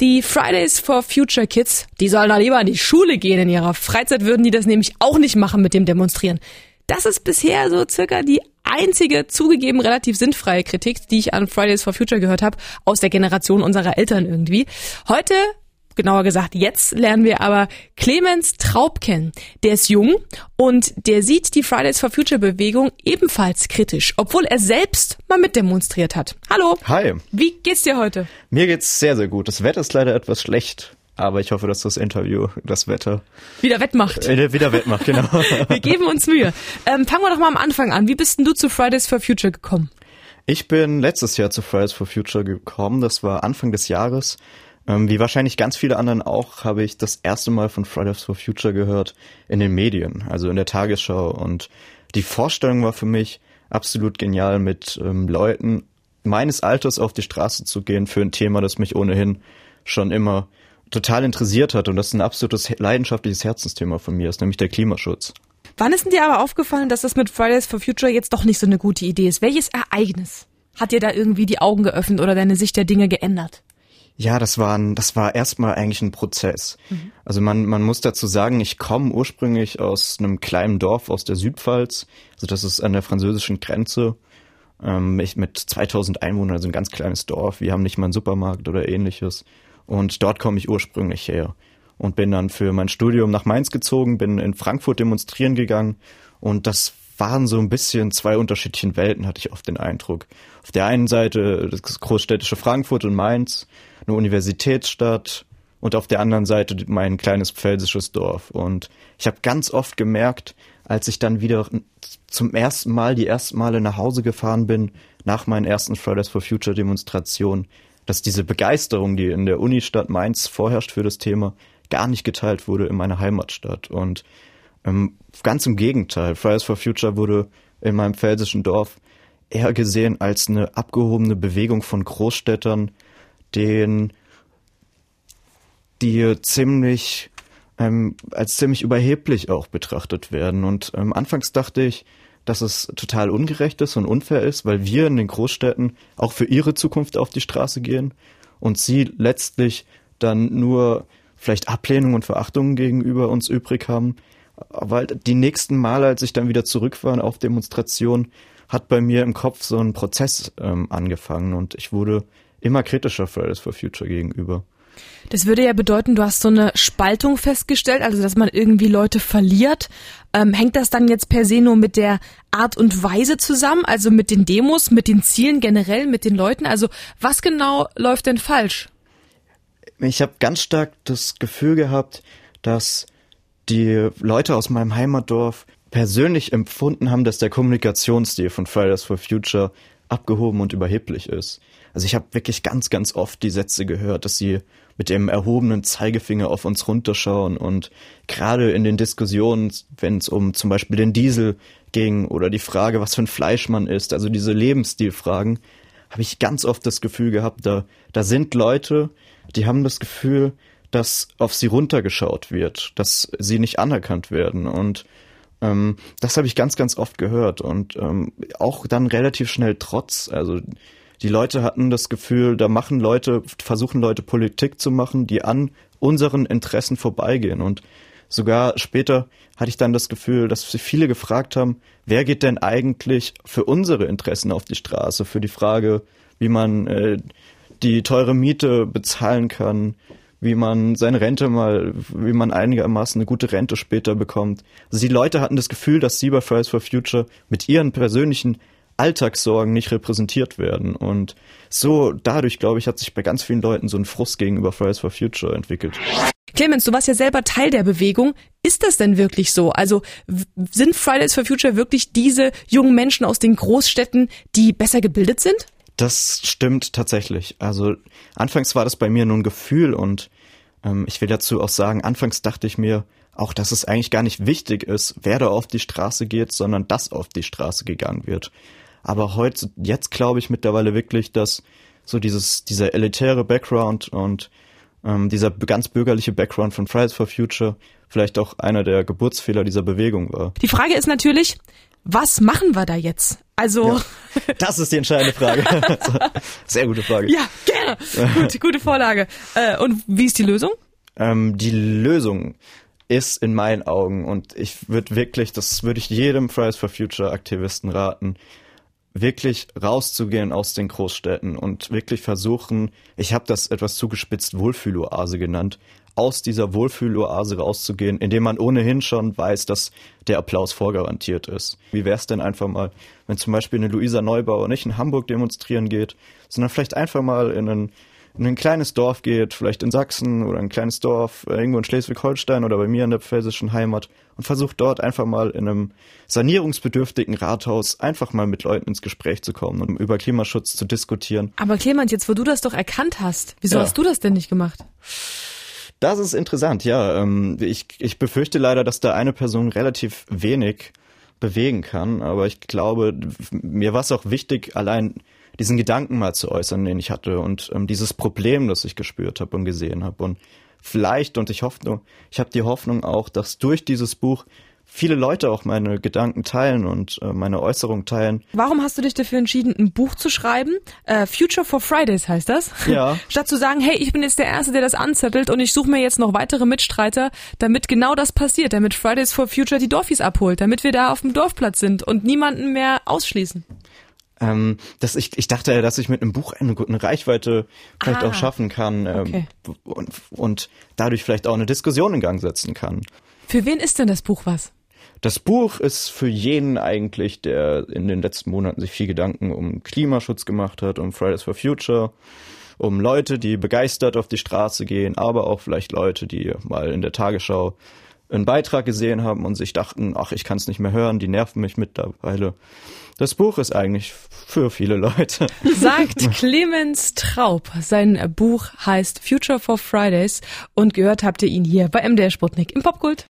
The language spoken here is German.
Die Fridays for Future Kids, die sollen da lieber in die Schule gehen. In ihrer Freizeit würden die das nämlich auch nicht machen mit dem Demonstrieren. Das ist bisher so circa die einzige zugegeben relativ sinnfreie Kritik, die ich an Fridays for Future gehört habe, aus der Generation unserer Eltern irgendwie. Heute genauer gesagt, jetzt lernen wir aber Clemens Traub kennen. Der ist jung und der sieht die Fridays for Future Bewegung ebenfalls kritisch, obwohl er selbst mal mitdemonstriert hat. Hallo. Hi. Wie geht's dir heute? Mir geht's sehr, sehr gut. Das Wetter ist leider etwas schlecht. Aber ich hoffe, dass das Interview das Wetter wieder wettmacht. Äh, wieder wettmacht, genau. wir geben uns Mühe. Ähm, fangen wir doch mal am Anfang an. Wie bist denn du zu Fridays for Future gekommen? Ich bin letztes Jahr zu Fridays for Future gekommen. Das war Anfang des Jahres. Ähm, wie wahrscheinlich ganz viele anderen auch, habe ich das erste Mal von Fridays for Future gehört in den Medien, also in der Tagesschau. Und die Vorstellung war für mich absolut genial, mit ähm, Leuten meines Alters auf die Straße zu gehen für ein Thema, das mich ohnehin schon immer total interessiert hat und das ein absolutes leidenschaftliches Herzensthema von mir ist, nämlich der Klimaschutz. Wann ist denn dir aber aufgefallen, dass das mit Fridays for Future jetzt doch nicht so eine gute Idee ist? Welches Ereignis hat dir da irgendwie die Augen geöffnet oder deine Sicht der Dinge geändert? Ja, das war ein, das war erstmal eigentlich ein Prozess. Mhm. Also man, man muss dazu sagen, ich komme ursprünglich aus einem kleinen Dorf aus der Südpfalz. Also das ist an der französischen Grenze. Ähm, ich mit 2000 Einwohnern, also ein ganz kleines Dorf. Wir haben nicht mal einen Supermarkt oder ähnliches. Und dort komme ich ursprünglich her und bin dann für mein Studium nach Mainz gezogen, bin in Frankfurt demonstrieren gegangen und das waren so ein bisschen zwei unterschiedlichen Welten, hatte ich oft den Eindruck. Auf der einen Seite das großstädtische Frankfurt und Mainz, eine Universitätsstadt und auf der anderen Seite mein kleines pfälzisches Dorf. Und ich habe ganz oft gemerkt, als ich dann wieder zum ersten Mal, die ersten Male nach Hause gefahren bin, nach meinen ersten Fridays for Future Demonstrationen, dass diese Begeisterung, die in der Unistadt Mainz vorherrscht für das Thema, gar nicht geteilt wurde in meiner Heimatstadt. Und ganz im Gegenteil, Fridays for Future wurde in meinem pfälzischen Dorf eher gesehen als eine abgehobene Bewegung von Großstädtern, denen die ziemlich ähm, als ziemlich überheblich auch betrachtet werden. Und ähm, anfangs dachte ich, dass es total ungerecht ist und unfair ist, weil wir in den Großstädten auch für ihre Zukunft auf die Straße gehen und sie letztlich dann nur vielleicht Ablehnung und Verachtung gegenüber uns übrig haben. Weil die nächsten Male, als ich dann wieder zurück war auf Demonstrationen, hat bei mir im Kopf so ein Prozess ähm, angefangen und ich wurde immer kritischer Fridays for Future gegenüber. Das würde ja bedeuten, du hast so eine Spaltung festgestellt, also dass man irgendwie Leute verliert. Ähm, hängt das dann jetzt per se nur mit der Art und Weise zusammen, also mit den Demos, mit den Zielen generell, mit den Leuten? Also was genau läuft denn falsch? Ich habe ganz stark das Gefühl gehabt, dass die Leute aus meinem Heimatdorf persönlich empfunden haben, dass der Kommunikationsstil von Fridays for Future abgehoben und überheblich ist. Also ich habe wirklich ganz, ganz oft die Sätze gehört, dass sie mit dem erhobenen Zeigefinger auf uns runterschauen und gerade in den Diskussionen, wenn es um zum Beispiel den Diesel ging oder die Frage, was für ein Fleisch man isst, also diese Lebensstilfragen, habe ich ganz oft das Gefühl gehabt, da, da sind Leute, die haben das Gefühl, dass auf sie runtergeschaut wird, dass sie nicht anerkannt werden und ähm, das habe ich ganz, ganz oft gehört und ähm, auch dann relativ schnell Trotz. Also die Leute hatten das Gefühl, da machen Leute, versuchen Leute Politik zu machen, die an unseren Interessen vorbeigehen. Und sogar später hatte ich dann das Gefühl, dass viele gefragt haben, wer geht denn eigentlich für unsere Interessen auf die Straße? Für die Frage, wie man äh, die teure Miete bezahlen kann, wie man seine Rente mal, wie man einigermaßen eine gute Rente später bekommt. Also die Leute hatten das Gefühl, dass sie bei Fridays for Future mit ihren persönlichen Alltagssorgen nicht repräsentiert werden. Und so dadurch, glaube ich, hat sich bei ganz vielen Leuten so ein Frust gegenüber Fridays for Future entwickelt. Clemens, du warst ja selber Teil der Bewegung. Ist das denn wirklich so? Also sind Fridays for Future wirklich diese jungen Menschen aus den Großstädten, die besser gebildet sind? Das stimmt tatsächlich. Also anfangs war das bei mir nur ein Gefühl und ähm, ich will dazu auch sagen, anfangs dachte ich mir auch, dass es eigentlich gar nicht wichtig ist, wer da auf die Straße geht, sondern dass auf die Straße gegangen wird. Aber heute, jetzt glaube ich mittlerweile wirklich, dass so dieses, dieser elitäre Background und ähm, dieser ganz bürgerliche Background von Fridays for Future vielleicht auch einer der Geburtsfehler dieser Bewegung war. Die Frage ist natürlich, was machen wir da jetzt? Also. Ja, das ist die entscheidende Frage. Sehr gute Frage. Ja, gerne. Gut, gute Vorlage. Äh, und wie ist die Lösung? Ähm, die Lösung ist in meinen Augen, und ich würde wirklich, das würde ich jedem Fridays for Future Aktivisten raten, wirklich rauszugehen aus den Großstädten und wirklich versuchen, ich habe das etwas zugespitzt Wohlfühloase genannt, aus dieser Wohlfühloase rauszugehen, indem man ohnehin schon weiß, dass der Applaus vorgarantiert ist. Wie wäre es denn einfach mal, wenn zum Beispiel eine Luisa Neubauer nicht in Hamburg demonstrieren geht, sondern vielleicht einfach mal in einen in ein kleines Dorf geht, vielleicht in Sachsen oder ein kleines Dorf äh, irgendwo in Schleswig-Holstein oder bei mir in der pfälzischen Heimat und versucht dort einfach mal in einem sanierungsbedürftigen Rathaus einfach mal mit Leuten ins Gespräch zu kommen und über Klimaschutz zu diskutieren. Aber Clemens, jetzt wo du das doch erkannt hast, wieso ja. hast du das denn nicht gemacht? Das ist interessant, ja. Ähm, ich, ich befürchte leider, dass da eine Person relativ wenig bewegen kann, aber ich glaube, mir war es auch wichtig, allein diesen Gedanken mal zu äußern, den ich hatte und ähm, dieses Problem, das ich gespürt habe und gesehen habe. Und vielleicht, und ich hoffe, ich habe die Hoffnung auch, dass durch dieses Buch viele Leute auch meine Gedanken teilen und äh, meine Äußerung teilen. Warum hast du dich dafür entschieden, ein Buch zu schreiben? Äh, Future for Fridays heißt das. Ja. Statt zu sagen, hey, ich bin jetzt der Erste, der das anzettelt und ich suche mir jetzt noch weitere Mitstreiter, damit genau das passiert, damit Fridays for Future die Dorfis abholt, damit wir da auf dem Dorfplatz sind und niemanden mehr ausschließen. Ähm, dass ich, ich dachte, dass ich mit einem Buch eine, eine Reichweite vielleicht ah, auch schaffen kann ähm, okay. und, und dadurch vielleicht auch eine Diskussion in Gang setzen kann. Für wen ist denn das Buch was? Das Buch ist für jeden eigentlich, der in den letzten Monaten sich viel Gedanken um Klimaschutz gemacht hat, um Fridays for Future, um Leute, die begeistert auf die Straße gehen, aber auch vielleicht Leute, die mal in der Tagesschau einen Beitrag gesehen haben und sich dachten, ach, ich kann es nicht mehr hören, die nerven mich mittlerweile. Das Buch ist eigentlich für viele Leute. Sagt Clemens Traub. Sein Buch heißt Future for Fridays und gehört habt ihr ihn hier bei MDR Sputnik im Popkult.